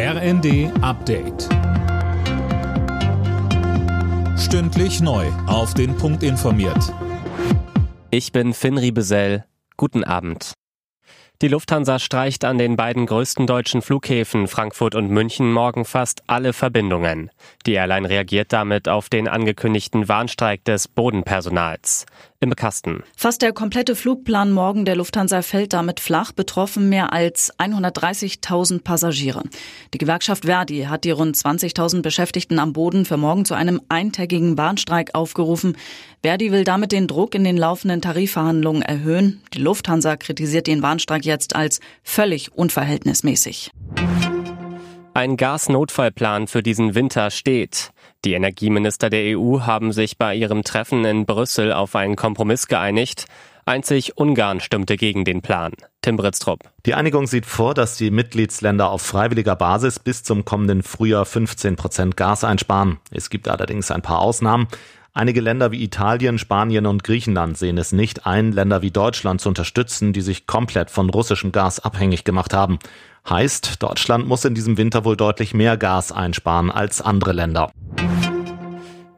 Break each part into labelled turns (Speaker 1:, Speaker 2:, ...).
Speaker 1: RND Update. Stündlich neu. Auf den Punkt informiert.
Speaker 2: Ich bin Finn Riebesell. Guten Abend. Die Lufthansa streicht an den beiden größten deutschen Flughäfen Frankfurt und München morgen fast alle Verbindungen. Die Airline reagiert damit auf den angekündigten Warnstreik des Bodenpersonals. Im Kasten.
Speaker 3: Fast der komplette Flugplan morgen der Lufthansa fällt damit flach, betroffen mehr als 130.000 Passagiere. Die Gewerkschaft Verdi hat die rund 20.000 Beschäftigten am Boden für morgen zu einem eintägigen Bahnstreik aufgerufen. Verdi will damit den Druck in den laufenden Tarifverhandlungen erhöhen. Die Lufthansa kritisiert den Bahnstreik jetzt als völlig unverhältnismäßig.
Speaker 2: Ein Gasnotfallplan für diesen Winter steht. Die Energieminister der EU haben sich bei ihrem Treffen in Brüssel auf einen Kompromiss geeinigt. Einzig Ungarn stimmte gegen den Plan. Tim Britztrup.
Speaker 4: Die Einigung sieht vor, dass die Mitgliedsländer auf freiwilliger Basis bis zum kommenden Frühjahr 15 Prozent Gas einsparen. Es gibt allerdings ein paar Ausnahmen. Einige Länder wie Italien, Spanien und Griechenland sehen es nicht ein, Länder wie Deutschland zu unterstützen, die sich komplett von russischem Gas abhängig gemacht haben. Heißt, Deutschland muss in diesem Winter wohl deutlich mehr Gas einsparen als andere Länder.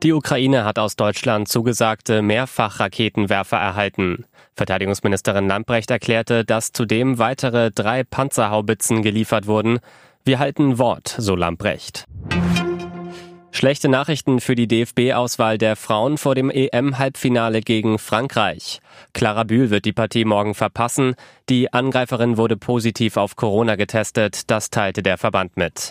Speaker 2: Die Ukraine hat aus Deutschland zugesagte Mehrfachraketenwerfer erhalten. Verteidigungsministerin Lamprecht erklärte, dass zudem weitere drei Panzerhaubitzen geliefert wurden. Wir halten Wort, so Lamprecht. Schlechte Nachrichten für die DFB-Auswahl der Frauen vor dem EM-Halbfinale gegen Frankreich. Clara Bühl wird die Partie morgen verpassen. Die Angreiferin wurde positiv auf Corona getestet, das teilte der Verband mit.